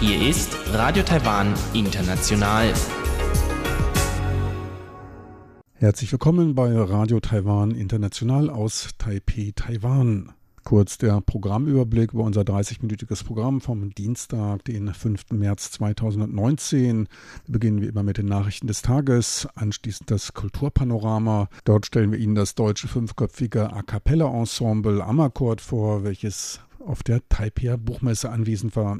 Hier ist Radio Taiwan International. Herzlich willkommen bei Radio Taiwan International aus Taipei, Taiwan. Kurz der Programmüberblick über unser 30-minütiges Programm vom Dienstag, den 5. März 2019. Wir beginnen wie immer mit den Nachrichten des Tages, anschließend das Kulturpanorama. Dort stellen wir Ihnen das deutsche fünfköpfige A Cappella Ensemble Amakord vor, welches auf der Taipei Buchmesse anwesend war.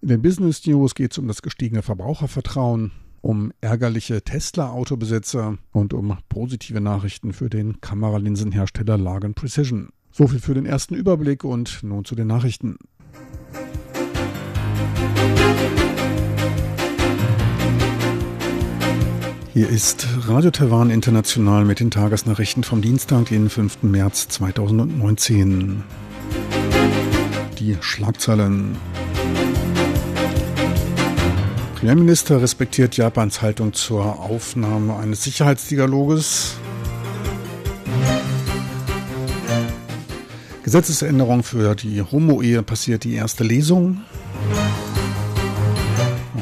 In den Business News geht es um das gestiegene Verbrauchervertrauen, um ärgerliche Tesla-Autobesitzer und um positive Nachrichten für den Kameralinsenhersteller Lagen Precision. So viel für den ersten Überblick und nun zu den Nachrichten. Hier ist Radio Taiwan International mit den Tagesnachrichten vom Dienstag, den 5. März 2019. Die Schlagzeilen. Premierminister respektiert Japans Haltung zur Aufnahme eines Sicherheitsdialoges. Gesetzesänderung für die Homo-Ehe passiert die erste Lesung.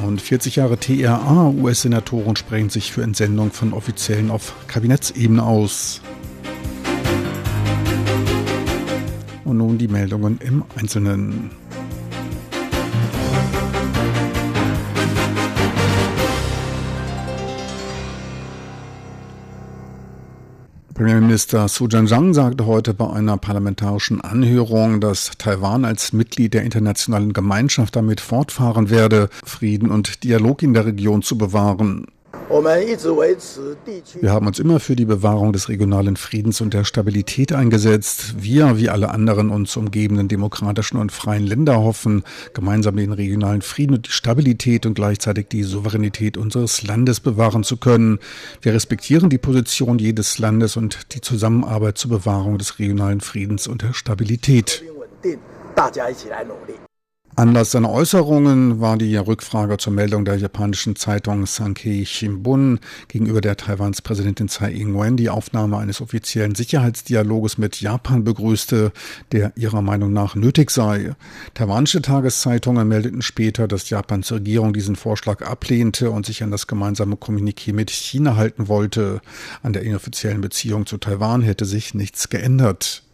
Und 40 Jahre TRA, US-Senatoren sprechen sich für Entsendung von Offiziellen auf Kabinettsebene aus. Und nun die Meldungen im Einzelnen. Premierminister Su Zhang sagte heute bei einer parlamentarischen Anhörung, dass Taiwan als Mitglied der internationalen Gemeinschaft damit fortfahren werde, Frieden und Dialog in der Region zu bewahren. Wir haben uns immer für die Bewahrung des regionalen Friedens und der Stabilität eingesetzt. Wir, wie alle anderen uns umgebenden demokratischen und freien Länder, hoffen, gemeinsam den regionalen Frieden und die Stabilität und gleichzeitig die Souveränität unseres Landes bewahren zu können. Wir respektieren die Position jedes Landes und die Zusammenarbeit zur Bewahrung des regionalen Friedens und der Stabilität. Anlass seiner Äußerungen war die Rückfrage zur Meldung der japanischen Zeitung Sankei Shimbun gegenüber der Taiwans Präsidentin Tsai Ing-wen die Aufnahme eines offiziellen Sicherheitsdialoges mit Japan begrüßte, der ihrer Meinung nach nötig sei. Taiwanische Tageszeitungen meldeten später, dass Japans Regierung diesen Vorschlag ablehnte und sich an das gemeinsame Kommuniqué mit China halten wollte. An der inoffiziellen Beziehung zu Taiwan hätte sich nichts geändert.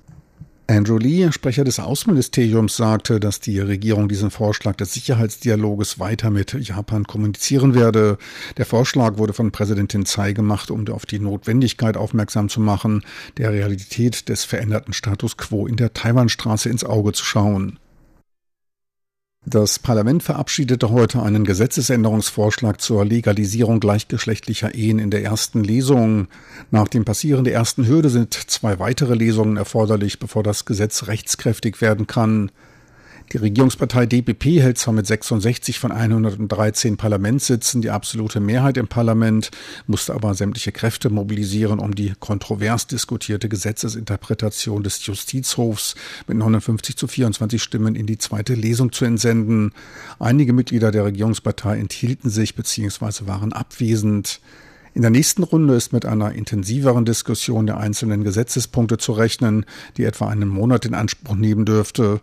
Andrew Lee, Sprecher des Außenministeriums, sagte, dass die Regierung diesen Vorschlag des Sicherheitsdialoges weiter mit Japan kommunizieren werde. Der Vorschlag wurde von Präsidentin Tsai gemacht, um auf die Notwendigkeit aufmerksam zu machen, der Realität des veränderten Status quo in der Taiwanstraße ins Auge zu schauen. Das Parlament verabschiedete heute einen Gesetzesänderungsvorschlag zur Legalisierung gleichgeschlechtlicher Ehen in der ersten Lesung. Nach dem Passieren der ersten Hürde sind zwei weitere Lesungen erforderlich, bevor das Gesetz rechtskräftig werden kann. Die Regierungspartei DPP hält zwar mit 66 von 113 Parlamentssitzen die absolute Mehrheit im Parlament, musste aber sämtliche Kräfte mobilisieren, um die kontrovers diskutierte Gesetzesinterpretation des Justizhofs mit 59 zu 24 Stimmen in die zweite Lesung zu entsenden. Einige Mitglieder der Regierungspartei enthielten sich bzw. waren abwesend. In der nächsten Runde ist mit einer intensiveren Diskussion der einzelnen Gesetzespunkte zu rechnen, die etwa einen Monat in Anspruch nehmen dürfte.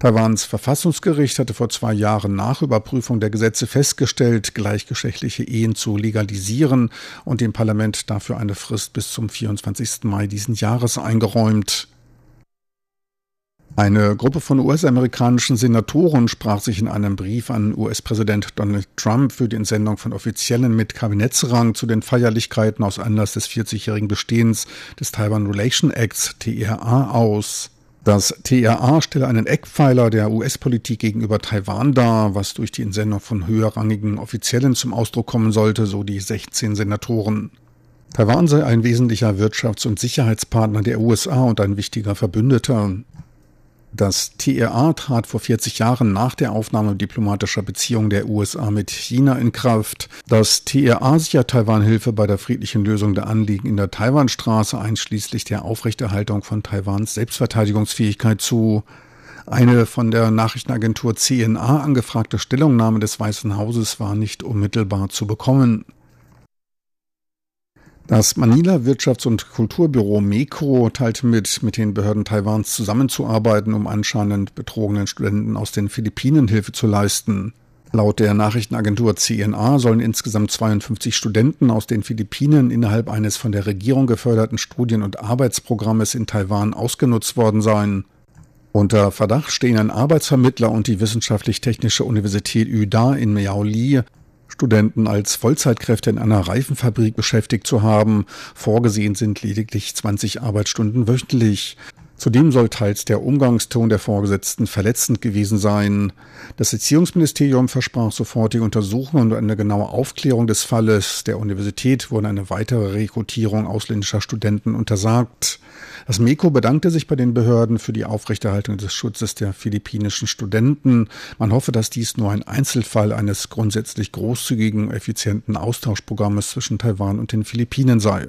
Taiwans Verfassungsgericht hatte vor zwei Jahren nach Überprüfung der Gesetze festgestellt, gleichgeschlechtliche Ehen zu legalisieren und dem Parlament dafür eine Frist bis zum 24. Mai diesen Jahres eingeräumt. Eine Gruppe von US-amerikanischen Senatoren sprach sich in einem Brief an US-Präsident Donald Trump für die Entsendung von Offiziellen mit Kabinettsrang zu den Feierlichkeiten aus Anlass des 40-jährigen Bestehens des Taiwan Relation Acts TRA aus. Das TRA stelle einen Eckpfeiler der US-Politik gegenüber Taiwan dar, was durch die Entsendung von höherrangigen Offiziellen zum Ausdruck kommen sollte, so die 16 Senatoren. Taiwan sei ein wesentlicher Wirtschafts- und Sicherheitspartner der USA und ein wichtiger Verbündeter. Das TRA trat vor 40 Jahren nach der Aufnahme diplomatischer Beziehungen der USA mit China in Kraft. Das TRA sichert Taiwan Hilfe bei der friedlichen Lösung der Anliegen in der Taiwanstraße einschließlich der Aufrechterhaltung von Taiwans Selbstverteidigungsfähigkeit zu. Eine von der Nachrichtenagentur CNA angefragte Stellungnahme des Weißen Hauses war nicht unmittelbar zu bekommen. Das Manila Wirtschafts- und Kulturbüro MECO teilte mit, mit den Behörden Taiwans zusammenzuarbeiten, um anscheinend betrogenen Studenten aus den Philippinen Hilfe zu leisten. Laut der Nachrichtenagentur CNA sollen insgesamt 52 Studenten aus den Philippinen innerhalb eines von der Regierung geförderten Studien- und Arbeitsprogrammes in Taiwan ausgenutzt worden sein. Unter Verdacht stehen ein Arbeitsvermittler und die Wissenschaftlich-Technische Universität Yuda in Miaoli Studenten als Vollzeitkräfte in einer Reifenfabrik beschäftigt zu haben. Vorgesehen sind lediglich 20 Arbeitsstunden wöchentlich. Zudem soll teils der Umgangston der Vorgesetzten verletzend gewesen sein. Das Erziehungsministerium versprach sofort die Untersuchung und eine genaue Aufklärung des Falles. Der Universität wurde eine weitere Rekrutierung ausländischer Studenten untersagt. Das MECO bedankte sich bei den Behörden für die Aufrechterhaltung des Schutzes der philippinischen Studenten. Man hoffe, dass dies nur ein Einzelfall eines grundsätzlich großzügigen, effizienten Austauschprogrammes zwischen Taiwan und den Philippinen sei.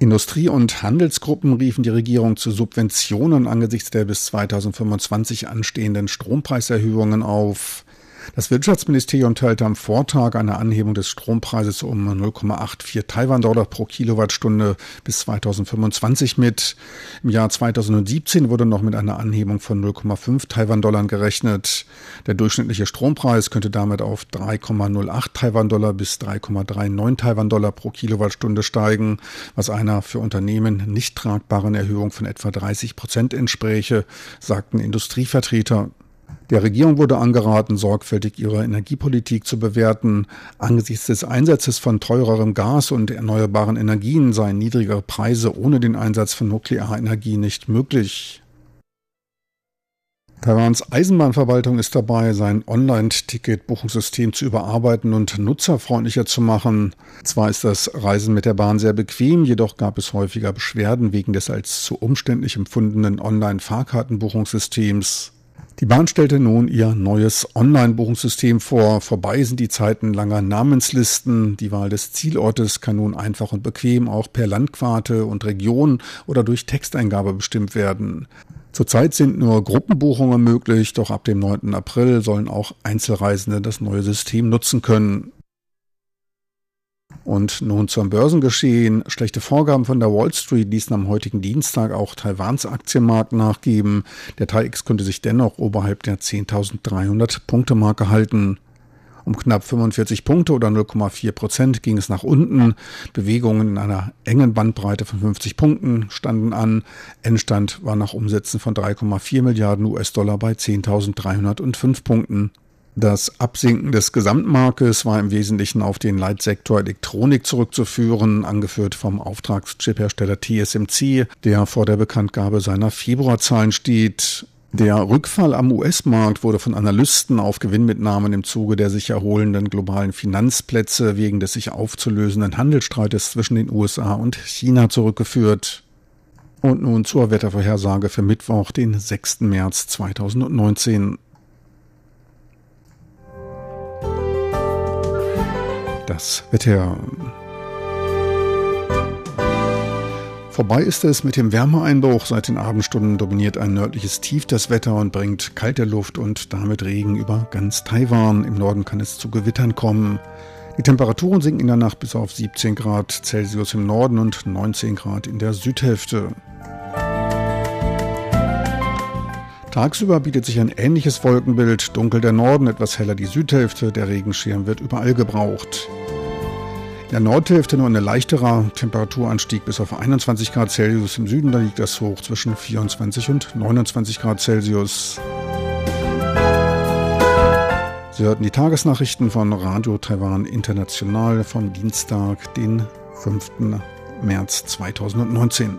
Industrie- und Handelsgruppen riefen die Regierung zu Subventionen angesichts der bis 2025 anstehenden Strompreiserhöhungen auf. Das Wirtschaftsministerium teilte am Vortag eine Anhebung des Strompreises um 0,84 Taiwan-Dollar pro Kilowattstunde bis 2025 mit. Im Jahr 2017 wurde noch mit einer Anhebung von 0,5 Taiwan-Dollar gerechnet. Der durchschnittliche Strompreis könnte damit auf 3,08 Taiwan-Dollar bis 3,39 Taiwan-Dollar pro Kilowattstunde steigen, was einer für Unternehmen nicht tragbaren Erhöhung von etwa 30 Prozent entspräche, sagten Industrievertreter. Der Regierung wurde angeraten, sorgfältig ihre Energiepolitik zu bewerten. Angesichts des Einsatzes von teurerem Gas und erneuerbaren Energien seien niedrigere Preise ohne den Einsatz von Nuklearenergie nicht möglich. Taiwans Eisenbahnverwaltung ist dabei, sein Online-Ticket-Buchungssystem zu überarbeiten und nutzerfreundlicher zu machen. Zwar ist das Reisen mit der Bahn sehr bequem, jedoch gab es häufiger Beschwerden wegen des als zu umständlich empfundenen Online-Fahrkartenbuchungssystems. Die Bahn stellte nun ihr neues Online-Buchungssystem vor. Vorbei sind die Zeiten langer Namenslisten. Die Wahl des Zielortes kann nun einfach und bequem auch per Landquarte und Region oder durch Texteingabe bestimmt werden. Zurzeit sind nur Gruppenbuchungen möglich, doch ab dem 9. April sollen auch Einzelreisende das neue System nutzen können. Und nun zum Börsengeschehen. Schlechte Vorgaben von der Wall Street ließen am heutigen Dienstag auch Taiwans Aktienmarkt nachgeben. Der TAIX konnte sich dennoch oberhalb der 10.300 Punkte Marke halten. Um knapp 45 Punkte oder 0,4 Prozent ging es nach unten. Bewegungen in einer engen Bandbreite von 50 Punkten standen an. Endstand war nach Umsätzen von 3,4 Milliarden US-Dollar bei 10.305 Punkten. Das Absinken des Gesamtmarktes war im Wesentlichen auf den Leitsektor Elektronik zurückzuführen, angeführt vom Auftragschiphersteller TSMC, der vor der Bekanntgabe seiner Februarzahlen steht. Der Rückfall am US-Markt wurde von Analysten auf Gewinnmitnahmen im Zuge der sich erholenden globalen Finanzplätze wegen des sich aufzulösenden Handelsstreites zwischen den USA und China zurückgeführt. Und nun zur Wettervorhersage für Mittwoch, den 6. März 2019. Das Wetter. Vorbei ist es mit dem Wärmeeinbruch. Seit den Abendstunden dominiert ein nördliches Tief das Wetter und bringt kalte Luft und damit Regen über ganz Taiwan. Im Norden kann es zu Gewittern kommen. Die Temperaturen sinken in der Nacht bis auf 17 Grad Celsius im Norden und 19 Grad in der Südhälfte. Tagsüber bietet sich ein ähnliches Wolkenbild, dunkel der Norden, etwas heller die Südhälfte, der Regenschirm wird überall gebraucht. In der Nordhälfte nur ein leichterer Temperaturanstieg bis auf 21 Grad Celsius. Im Süden da liegt das hoch zwischen 24 und 29 Grad Celsius. Sie hörten die Tagesnachrichten von Radio Taiwan International vom Dienstag, den 5. März 2019.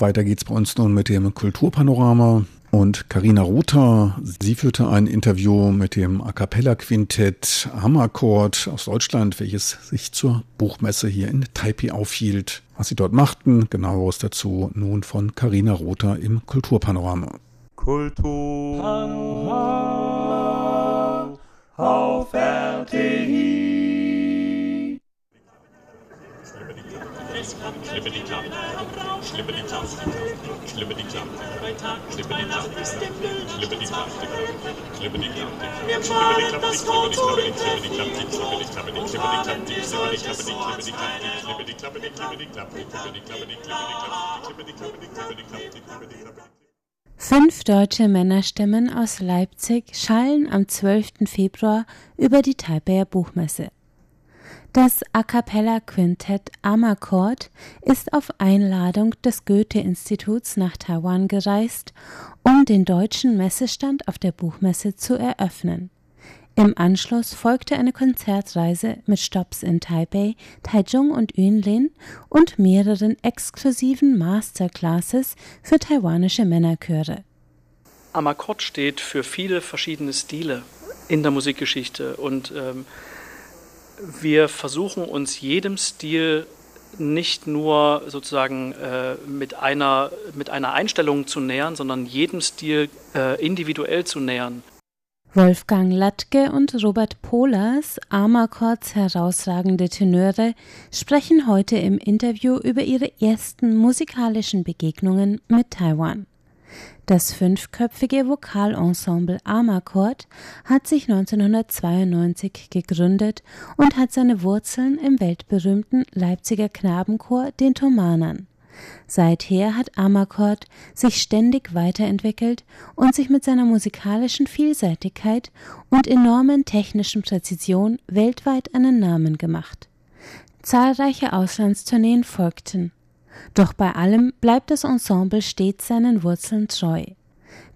Weiter geht's bei uns nun mit dem Kulturpanorama. Und Karina Rother, sie führte ein Interview mit dem A Cappella Quintett Hammerchord aus Deutschland, welches sich zur Buchmesse hier in Taipei aufhielt. Was sie dort machten, genaueres dazu nun von Karina Rother im Kulturpanorama. Kulturpanorama auf RTI. es kommt Schlippidi-Klapp, Schlippidi-Klapp, Schlippidi-Klapp, Schlippidi-Klapp, Schlippidi-Klapp, Schlippidi-Klapp, wir die Klappe. Korn die Klappe. Kräften die Klappe. fahren die Klappe, Schlimmer die Klappe, Fünf deutsche Männerstimmen aus Leipzig schallen am 12. Februar über die Taipeher Buchmesse. Das A cappella Quintett Amarcord ist auf Einladung des Goethe-Instituts nach Taiwan gereist, um den deutschen Messestand auf der Buchmesse zu eröffnen. Im Anschluss folgte eine Konzertreise mit Stops in Taipei, Taichung und Yunlin und mehreren exklusiven Masterclasses für taiwanische Männerchöre. Amakord steht für viele verschiedene Stile in der Musikgeschichte und ähm, wir versuchen uns jedem Stil nicht nur sozusagen äh, mit, einer, mit einer Einstellung zu nähern, sondern jedem Stil äh, individuell zu nähern. Wolfgang Latke und Robert Pohlers, Amarkords herausragende Tenöre, sprechen heute im Interview über ihre ersten musikalischen Begegnungen mit Taiwan. Das fünfköpfige Vokalensemble Amarcord hat sich 1992 gegründet und hat seine Wurzeln im weltberühmten Leipziger Knabenchor, den Thomanern. Seither hat Amarcord sich ständig weiterentwickelt und sich mit seiner musikalischen Vielseitigkeit und enormen technischen Präzision weltweit einen Namen gemacht. Zahlreiche Auslandstourneen folgten. Doch bei allem bleibt das Ensemble stets seinen Wurzeln treu.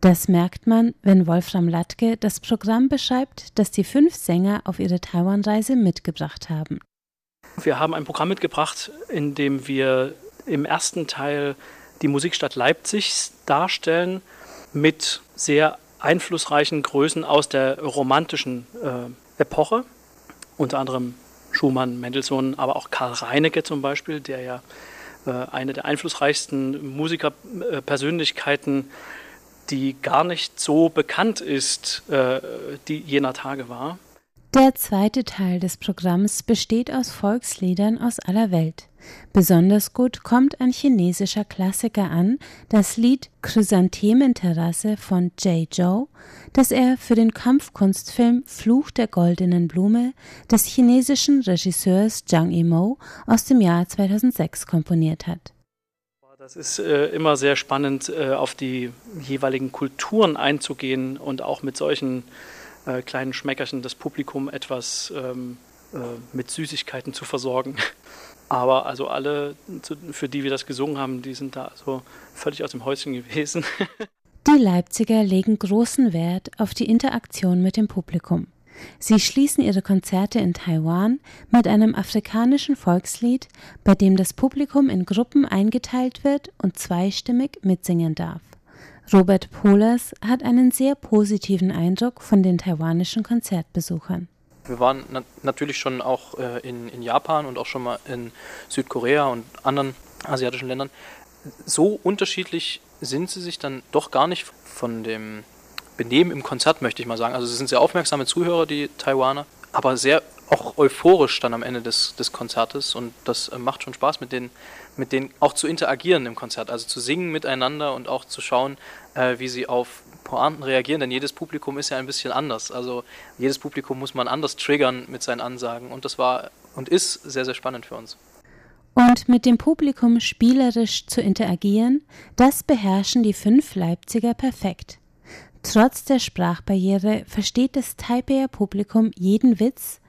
Das merkt man, wenn Wolfram Latke das Programm beschreibt, das die fünf Sänger auf ihre Taiwan-Reise mitgebracht haben. Wir haben ein Programm mitgebracht, in dem wir im ersten Teil die Musikstadt Leipzig darstellen mit sehr einflussreichen Größen aus der romantischen äh, Epoche, unter anderem Schumann, Mendelssohn, aber auch Karl Reinecke zum Beispiel, der ja eine der einflussreichsten Musikerpersönlichkeiten, die gar nicht so bekannt ist, äh, die jener Tage war. Der zweite Teil des Programms besteht aus Volksliedern aus aller Welt. Besonders gut kommt ein chinesischer Klassiker an, das Lied Chrysanthementerrasse von Jay Zhou, das er für den Kampfkunstfilm Fluch der goldenen Blume des chinesischen Regisseurs Zhang Yimou aus dem Jahr 2006 komponiert hat. Das ist äh, immer sehr spannend, äh, auf die jeweiligen Kulturen einzugehen und auch mit solchen äh, kleinen Schmeckerchen das Publikum etwas ähm, äh, mit Süßigkeiten zu versorgen. Aber also alle, für die wir das gesungen haben, die sind da also völlig aus dem Häuschen gewesen. Die Leipziger legen großen Wert auf die Interaktion mit dem Publikum. Sie schließen ihre Konzerte in Taiwan mit einem afrikanischen Volkslied, bei dem das Publikum in Gruppen eingeteilt wird und zweistimmig mitsingen darf. Robert Pohlers hat einen sehr positiven Eindruck von den taiwanischen Konzertbesuchern. Wir waren na natürlich schon auch äh, in, in Japan und auch schon mal in Südkorea und anderen asiatischen Ländern. So unterschiedlich sind sie sich dann doch gar nicht von dem Benehmen im Konzert, möchte ich mal sagen. Also sie sind sehr aufmerksame Zuhörer, die Taiwaner, aber sehr auch euphorisch dann am Ende des, des Konzertes und das äh, macht schon Spaß, mit denen, mit denen auch zu interagieren im Konzert, also zu singen miteinander und auch zu schauen, äh, wie sie auf Pointen reagieren, denn jedes Publikum ist ja ein bisschen anders. Also jedes Publikum muss man anders triggern mit seinen Ansagen und das war und ist sehr, sehr spannend für uns. Und mit dem Publikum spielerisch zu interagieren, das beherrschen die fünf Leipziger perfekt. Trotz der Sprachbarriere versteht das Taipeier Publikum jeden Witz,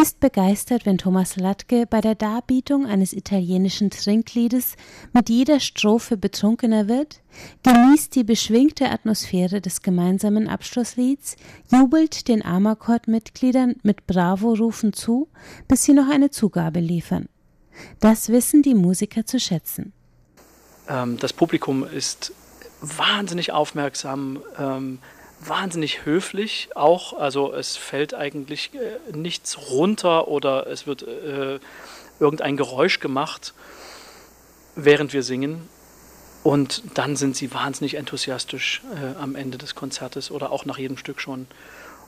ist begeistert, wenn Thomas Latke bei der Darbietung eines italienischen Trinkliedes mit jeder Strophe betrunkener wird, genießt die beschwingte Atmosphäre des gemeinsamen Abschlusslieds, jubelt den Amarcord-Mitgliedern mit Bravo-Rufen zu, bis sie noch eine Zugabe liefern. Das wissen die Musiker zu schätzen. Ähm, das Publikum ist wahnsinnig aufmerksam, ähm, wahnsinnig höflich auch. Also es fällt eigentlich äh, nichts runter oder es wird äh, irgendein Geräusch gemacht, während wir singen. Und dann sind sie wahnsinnig enthusiastisch äh, am Ende des Konzertes oder auch nach jedem Stück schon.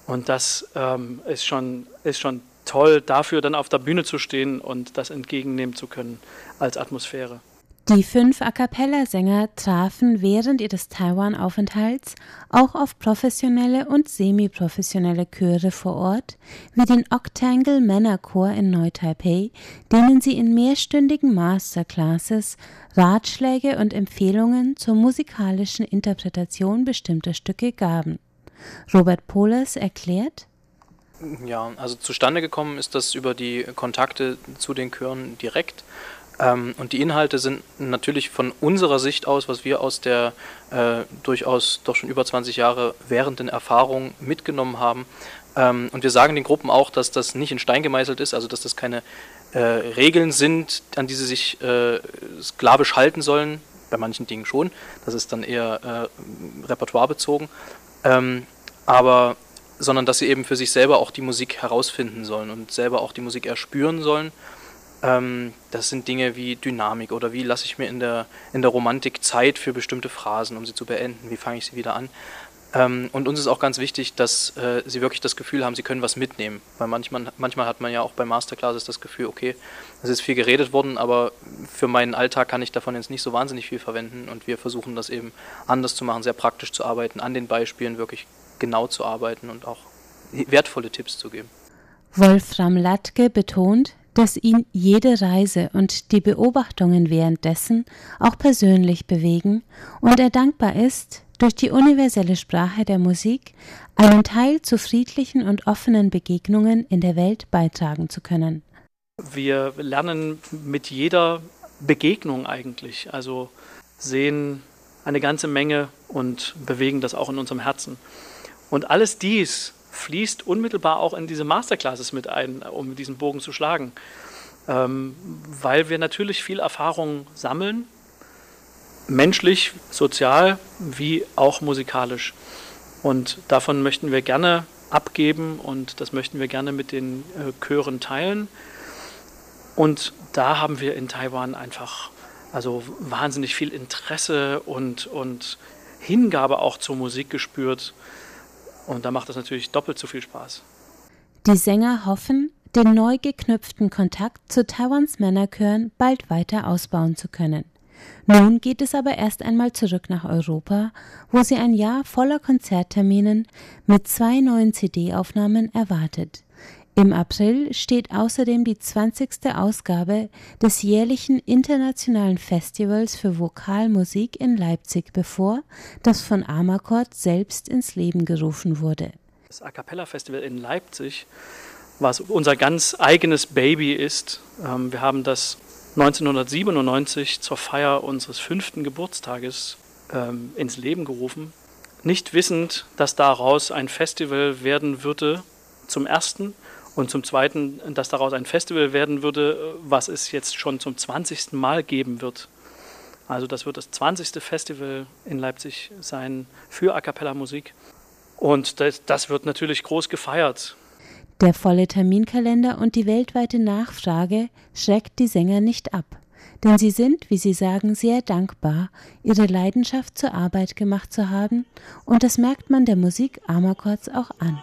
Und das ähm, ist, schon, ist schon toll, dafür dann auf der Bühne zu stehen und das entgegennehmen zu können als Atmosphäre. Die fünf A cappella-Sänger trafen während ihres Taiwan-Aufenthalts auch auf professionelle und semi-professionelle Chöre vor Ort, wie den Octangle Männerchor in Neu-Taipei, denen sie in mehrstündigen Masterclasses Ratschläge und Empfehlungen zur musikalischen Interpretation bestimmter Stücke gaben. Robert Pohlers erklärt, ja, also zustande gekommen ist das über die Kontakte zu den Chören direkt. Ähm, und die Inhalte sind natürlich von unserer Sicht aus, was wir aus der äh, durchaus doch schon über 20 Jahre währenden Erfahrung mitgenommen haben. Ähm, und wir sagen den Gruppen auch, dass das nicht in Stein gemeißelt ist, also dass das keine äh, Regeln sind, an die sie sich äh, sklavisch halten sollen. Bei manchen Dingen schon. Das ist dann eher äh, repertoirebezogen. Ähm, aber sondern dass sie eben für sich selber auch die Musik herausfinden sollen und selber auch die Musik erspüren sollen das sind Dinge wie Dynamik oder wie lasse ich mir in der, in der Romantik Zeit für bestimmte Phrasen, um sie zu beenden, wie fange ich sie wieder an. Ähm, und uns ist auch ganz wichtig, dass äh, sie wirklich das Gefühl haben, sie können was mitnehmen. Weil manchmal, manchmal hat man ja auch bei Masterclasses das Gefühl, okay, es ist viel geredet worden, aber für meinen Alltag kann ich davon jetzt nicht so wahnsinnig viel verwenden. Und wir versuchen das eben anders zu machen, sehr praktisch zu arbeiten, an den Beispielen wirklich genau zu arbeiten und auch wertvolle Tipps zu geben. Wolfram Latke betont, dass ihn jede Reise und die Beobachtungen währenddessen auch persönlich bewegen und er dankbar ist, durch die universelle Sprache der Musik einen Teil zu friedlichen und offenen Begegnungen in der Welt beitragen zu können. Wir lernen mit jeder Begegnung eigentlich, also sehen eine ganze Menge und bewegen das auch in unserem Herzen. Und alles dies fließt unmittelbar auch in diese Masterclasses mit ein, um diesen Bogen zu schlagen. Ähm, weil wir natürlich viel Erfahrung sammeln, menschlich, sozial wie auch musikalisch. Und davon möchten wir gerne abgeben und das möchten wir gerne mit den äh, Chören teilen. Und da haben wir in Taiwan einfach also wahnsinnig viel Interesse und, und Hingabe auch zur Musik gespürt. Und da macht das natürlich doppelt so viel Spaß. Die Sänger hoffen, den neu geknüpften Kontakt zu Taiwans Männerchören bald weiter ausbauen zu können. Nun geht es aber erst einmal zurück nach Europa, wo sie ein Jahr voller Konzertterminen mit zwei neuen CD-Aufnahmen erwartet. Im April steht außerdem die 20. Ausgabe des jährlichen internationalen Festivals für Vokalmusik in Leipzig bevor, das von Amakord selbst ins Leben gerufen wurde. Das A Cappella Festival in Leipzig, was unser ganz eigenes Baby ist, ähm, wir haben das 1997 zur Feier unseres fünften Geburtstages ähm, ins Leben gerufen, nicht wissend, dass daraus ein Festival werden würde, zum ersten und zum Zweiten, dass daraus ein Festival werden würde, was es jetzt schon zum 20. Mal geben wird. Also das wird das 20. Festival in Leipzig sein für A cappella Musik. Und das, das wird natürlich groß gefeiert. Der volle Terminkalender und die weltweite Nachfrage schreckt die Sänger nicht ab denn sie sind, wie sie sagen, sehr dankbar, ihre Leidenschaft zur Arbeit gemacht zu haben, und das merkt man der Musik Amakors auch an.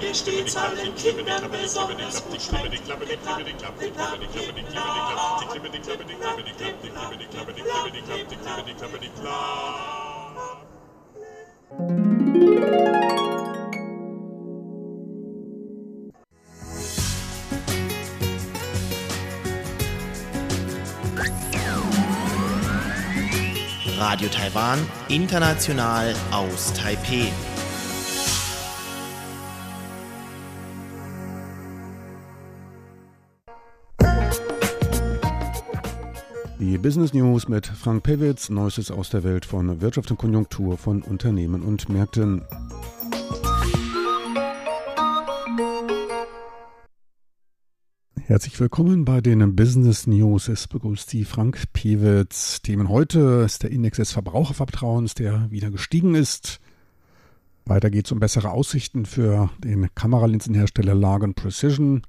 Ihr steht allen Kindern besonders gut bei. Die Klappe, die Klappe, die Klappe, die Klappe, die Klappe, die Klappe, die Klappe, die Klappe, die Klappe, die Klappe, die Klappe, die Klappe, die Klappe, die Klappe, die Klappe, die Klappe. Radio Taiwan, international aus Taipei. Die Business News mit Frank Pewitz, Neuestes aus der Welt von Wirtschaft und Konjunktur von Unternehmen und Märkten. Herzlich willkommen bei den Business News. Es begrüßt Sie Frank Pewitz. Themen heute ist der Index des Verbrauchervertrauens, der wieder gestiegen ist. Weiter geht es um bessere Aussichten für den Kameralinsenhersteller Lagen Precision.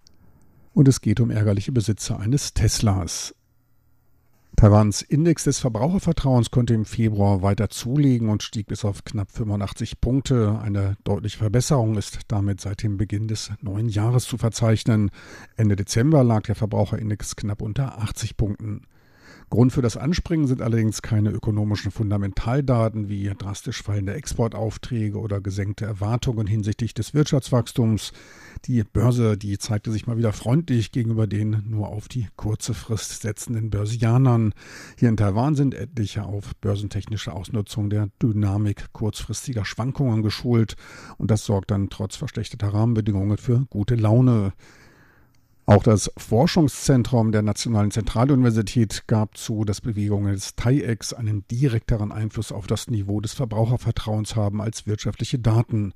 Und es geht um ärgerliche Besitzer eines Teslas. Taiwans Index des Verbrauchervertrauens konnte im Februar weiter zulegen und stieg bis auf knapp 85 Punkte. Eine deutliche Verbesserung ist damit seit dem Beginn des neuen Jahres zu verzeichnen. Ende Dezember lag der Verbraucherindex knapp unter 80 Punkten. Grund für das Anspringen sind allerdings keine ökonomischen Fundamentaldaten wie drastisch fallende Exportaufträge oder gesenkte Erwartungen hinsichtlich des Wirtschaftswachstums. Die Börse, die zeigte sich mal wieder freundlich gegenüber den nur auf die kurze Frist setzenden Börsianern. Hier in Taiwan sind etliche auf börsentechnische Ausnutzung der Dynamik kurzfristiger Schwankungen geschult und das sorgt dann trotz verschlechterter Rahmenbedingungen für gute Laune. Auch das Forschungszentrum der Nationalen Zentraluniversität gab zu, dass Bewegungen des TAIEX einen direkteren Einfluss auf das Niveau des Verbrauchervertrauens haben als wirtschaftliche Daten.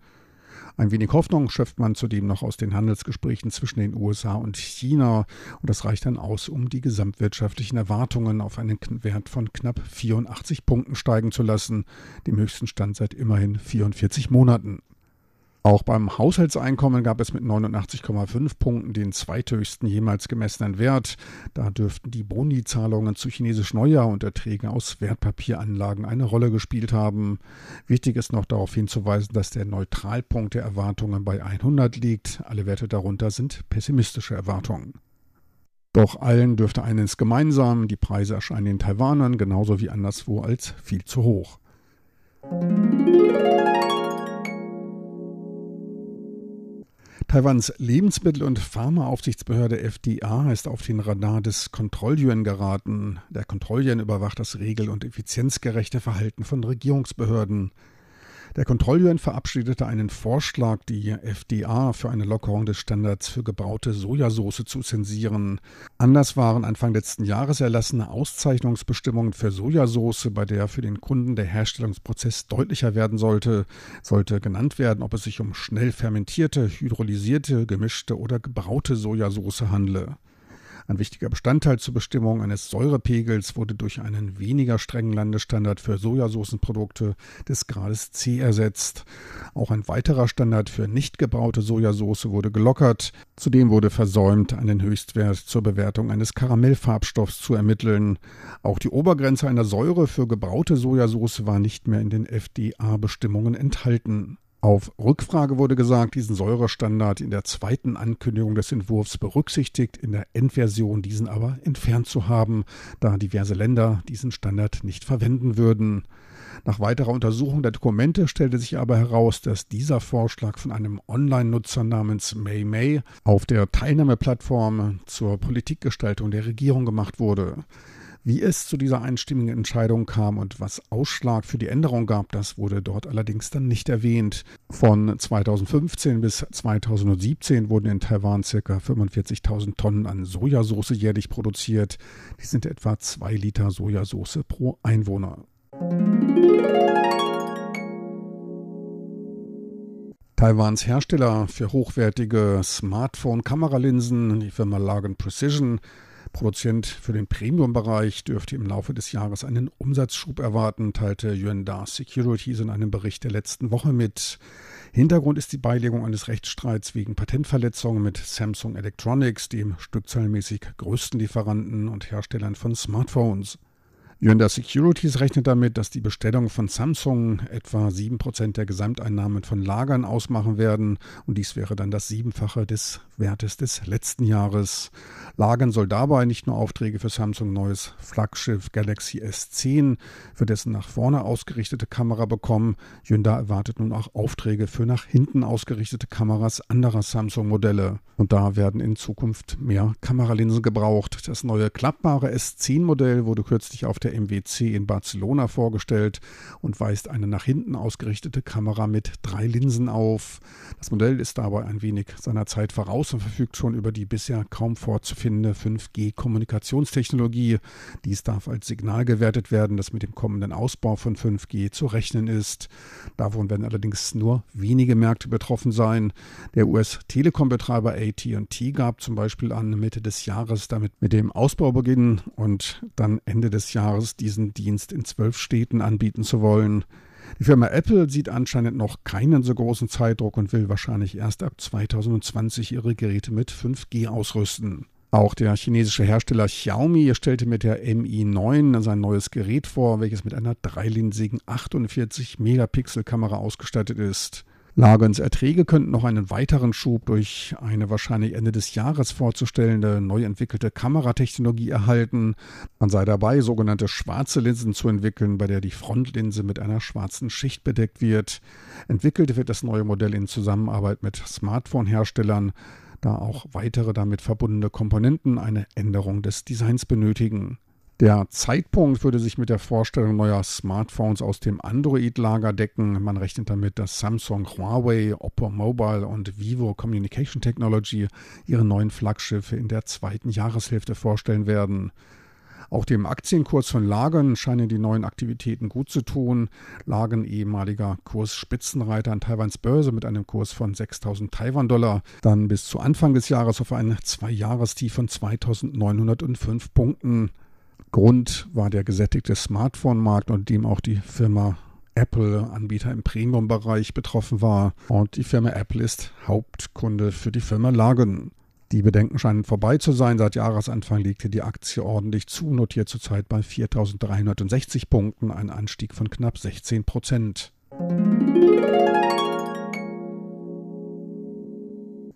Ein wenig Hoffnung schöpft man zudem noch aus den Handelsgesprächen zwischen den USA und China und das reicht dann aus, um die gesamtwirtschaftlichen Erwartungen auf einen Wert von knapp 84 Punkten steigen zu lassen, dem höchsten Stand seit immerhin 44 Monaten. Auch beim Haushaltseinkommen gab es mit 89,5 Punkten den zweithöchsten jemals gemessenen Wert. Da dürften die Boni-Zahlungen zu chinesisch Neujahr und Erträgen aus Wertpapieranlagen eine Rolle gespielt haben. Wichtig ist noch darauf hinzuweisen, dass der Neutralpunkt der Erwartungen bei 100 liegt. Alle Werte darunter sind pessimistische Erwartungen. Doch allen dürfte eines gemeinsam, die Preise erscheinen den Taiwanern genauso wie anderswo als viel zu hoch. Taiwans Lebensmittel- und Pharmaaufsichtsbehörde FDA ist auf den Radar des Kontrollyuan geraten. Der Kontrollyuan überwacht das regel- und effizienzgerechte Verhalten von Regierungsbehörden. Der Kontrollyuan verabschiedete einen Vorschlag, die FDA für eine Lockerung des Standards für gebraute Sojasauce zu zensieren. Anders waren Anfang letzten Jahres erlassene Auszeichnungsbestimmungen für Sojasauce, bei der für den Kunden der Herstellungsprozess deutlicher werden sollte, sollte genannt werden, ob es sich um schnell fermentierte, hydrolysierte, gemischte oder gebraute Sojasauce handle. Ein wichtiger Bestandteil zur Bestimmung eines Säurepegels wurde durch einen weniger strengen Landesstandard für Sojasoßenprodukte des Grades C ersetzt. Auch ein weiterer Standard für nicht gebraute Sojasauce wurde gelockert. Zudem wurde versäumt, einen Höchstwert zur Bewertung eines Karamellfarbstoffs zu ermitteln. Auch die Obergrenze einer Säure für gebraute Sojasauce war nicht mehr in den FDA-Bestimmungen enthalten. Auf Rückfrage wurde gesagt, diesen Säurestandard in der zweiten Ankündigung des Entwurfs berücksichtigt, in der Endversion diesen aber entfernt zu haben, da diverse Länder diesen Standard nicht verwenden würden. Nach weiterer Untersuchung der Dokumente stellte sich aber heraus, dass dieser Vorschlag von einem Online-Nutzer namens May May auf der Teilnahmeplattform zur Politikgestaltung der Regierung gemacht wurde. Wie es zu dieser einstimmigen Entscheidung kam und was Ausschlag für die Änderung gab, das wurde dort allerdings dann nicht erwähnt. Von 2015 bis 2017 wurden in Taiwan ca. 45.000 Tonnen an Sojasauce jährlich produziert. Die sind etwa 2 Liter Sojasauce pro Einwohner. Taiwans Hersteller für hochwertige Smartphone-Kameralinsen, die Firma Lagen Precision, Produzent für den Premium-Bereich dürfte im Laufe des Jahres einen Umsatzschub erwarten, teilte Yuanda Securities in einem Bericht der letzten Woche mit. Hintergrund ist die Beilegung eines Rechtsstreits wegen Patentverletzungen mit Samsung Electronics, dem stückzahlmäßig größten Lieferanten und Herstellern von Smartphones. Yuanda Securities rechnet damit, dass die Bestellungen von Samsung etwa 7% der Gesamteinnahmen von Lagern ausmachen werden und dies wäre dann das Siebenfache des Wertes des letzten Jahres. Lagern soll dabei nicht nur Aufträge für Samsung neues Flaggschiff Galaxy S10 für dessen nach vorne ausgerichtete Kamera bekommen. Hyundai erwartet nun auch Aufträge für nach hinten ausgerichtete Kameras anderer Samsung-Modelle. Und da werden in Zukunft mehr Kameralinsen gebraucht. Das neue klappbare S10-Modell wurde kürzlich auf der der MWC in Barcelona vorgestellt und weist eine nach hinten ausgerichtete Kamera mit drei Linsen auf. Das Modell ist dabei ein wenig seiner Zeit voraus und verfügt schon über die bisher kaum vorzufindende 5G-Kommunikationstechnologie. Dies darf als Signal gewertet werden, das mit dem kommenden Ausbau von 5G zu rechnen ist. Davon werden allerdings nur wenige Märkte betroffen sein. Der US-Telekom-Betreiber AT&T gab zum Beispiel an, Mitte des Jahres damit mit dem Ausbau beginnen und dann Ende des Jahres diesen Dienst in zwölf Städten anbieten zu wollen. Die Firma Apple sieht anscheinend noch keinen so großen Zeitdruck und will wahrscheinlich erst ab 2020 ihre Geräte mit 5G ausrüsten. Auch der chinesische Hersteller Xiaomi stellte mit der Mi 9 sein neues Gerät vor, welches mit einer dreilinsigen 48 Megapixel Kamera ausgestattet ist. Lagens Erträge könnten noch einen weiteren Schub durch eine wahrscheinlich Ende des Jahres vorzustellende neu entwickelte Kameratechnologie erhalten. Man sei dabei, sogenannte schwarze Linsen zu entwickeln, bei der die Frontlinse mit einer schwarzen Schicht bedeckt wird. Entwickelt wird das neue Modell in Zusammenarbeit mit Smartphone-Herstellern, da auch weitere damit verbundene Komponenten eine Änderung des Designs benötigen. Der Zeitpunkt würde sich mit der Vorstellung neuer Smartphones aus dem Android-Lager decken. Man rechnet damit, dass Samsung, Huawei, Oppo Mobile und Vivo Communication Technology ihre neuen Flaggschiffe in der zweiten Jahreshälfte vorstellen werden. Auch dem Aktienkurs von Lagen scheinen die neuen Aktivitäten gut zu tun. Lagen ehemaliger Kursspitzenreiter an Taiwans Börse mit einem Kurs von 6000 Taiwan-Dollar, dann bis zu Anfang des Jahres auf ein Zwei-Jahrestief von 2905 Punkten. Grund war der gesättigte Smartphone-Markt und dem auch die Firma Apple, Anbieter im Premium-Bereich, betroffen war. Und die Firma Apple ist Hauptkunde für die Firma Lagen. Die Bedenken scheinen vorbei zu sein. Seit Jahresanfang legte die Aktie ordentlich zu, notiert zurzeit bei 4.360 Punkten, ein Anstieg von knapp 16 Prozent.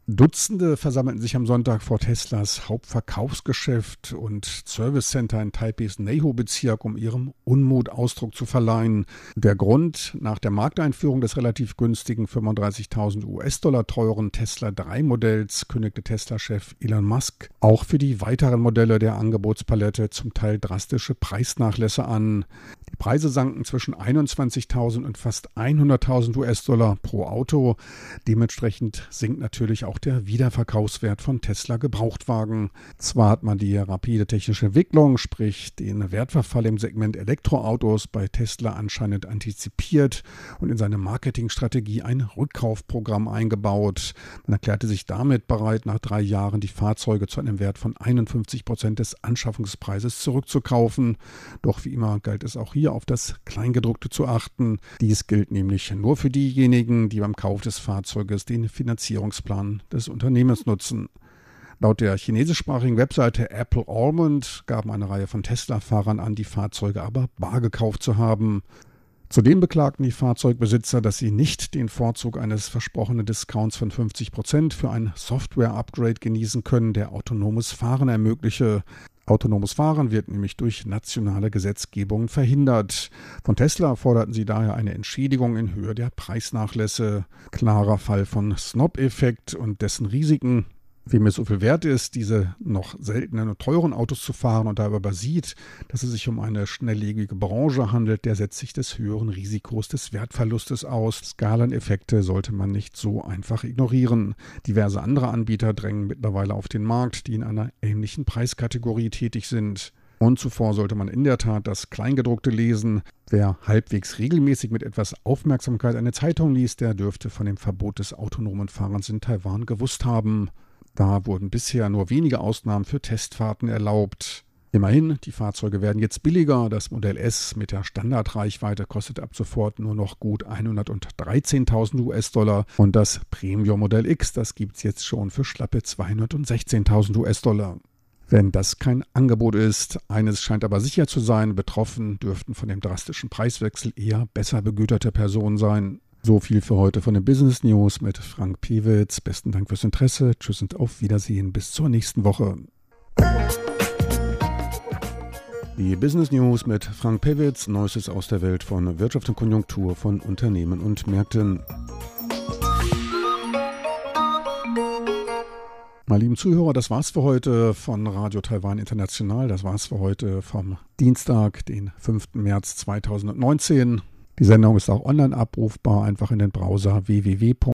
Dutzende versammelten sich am Sonntag vor Teslas Hauptverkaufsgeschäft und Service Center in Taipehs Neho-Bezirk, um ihrem Unmut Ausdruck zu verleihen. Der Grund, nach der Markteinführung des relativ günstigen 35.000 US-Dollar teuren Tesla 3-Modells kündigte Tesla-Chef Elon Musk auch für die weiteren Modelle der Angebotspalette zum Teil drastische Preisnachlässe an. Die Preise sanken zwischen 21.000 und fast 100.000 US-Dollar pro Auto. Dementsprechend sinkt natürlich auch der Wiederverkaufswert von Tesla Gebrauchtwagen. Zwar hat man die rapide technische Entwicklung, sprich den Wertverfall im Segment Elektroautos bei Tesla anscheinend antizipiert und in seine Marketingstrategie ein Rückkaufprogramm eingebaut. Man erklärte sich damit bereit, nach drei Jahren die Fahrzeuge zu einem Wert von 51 Prozent des Anschaffungspreises zurückzukaufen. Doch wie immer galt es auch hier auf das Kleingedruckte zu achten. Dies gilt nämlich nur für diejenigen, die beim Kauf des Fahrzeuges den Finanzierungsplan des Unternehmens nutzen. Laut der chinesischsprachigen Webseite Apple Almond gaben eine Reihe von Tesla-Fahrern an, die Fahrzeuge aber bar gekauft zu haben. Zudem beklagten die Fahrzeugbesitzer, dass sie nicht den Vorzug eines versprochenen Discounts von 50 Prozent für ein Software-Upgrade genießen können, der autonomes Fahren ermögliche. Autonomes Fahren wird nämlich durch nationale Gesetzgebung verhindert. Von Tesla forderten sie daher eine Entschädigung in Höhe der Preisnachlässe. Klarer Fall von Snob-Effekt und dessen Risiken wem es so viel wert ist, diese noch seltenen und teuren Autos zu fahren und dabei sieht, dass es sich um eine schnelllebige Branche handelt, der setzt sich des höheren Risikos des Wertverlustes aus. Skaleneffekte sollte man nicht so einfach ignorieren. Diverse andere Anbieter drängen mittlerweile auf den Markt, die in einer ähnlichen Preiskategorie tätig sind. Und zuvor sollte man in der Tat das Kleingedruckte lesen. Wer halbwegs regelmäßig mit etwas Aufmerksamkeit eine Zeitung liest, der dürfte von dem Verbot des autonomen Fahrens in Taiwan gewusst haben. Da wurden bisher nur wenige Ausnahmen für Testfahrten erlaubt. Immerhin, die Fahrzeuge werden jetzt billiger. Das Modell S mit der Standardreichweite kostet ab sofort nur noch gut 113.000 US-Dollar und das Premium Modell X, das gibt es jetzt schon für schlappe 216.000 US-Dollar. Wenn das kein Angebot ist, eines scheint aber sicher zu sein, betroffen dürften von dem drastischen Preiswechsel eher besser begüterte Personen sein. So viel für heute von den Business News mit Frank Piewitz. Besten Dank fürs Interesse. Tschüss und auf Wiedersehen. Bis zur nächsten Woche. Die Business News mit Frank Pewitz, Neuestes aus der Welt von Wirtschaft und Konjunktur von Unternehmen und Märkten. Meine lieben Zuhörer, das war's für heute von Radio Taiwan International. Das war's für heute vom Dienstag, den 5. März 2019. Die Sendung ist auch online abrufbar, einfach in den Browser www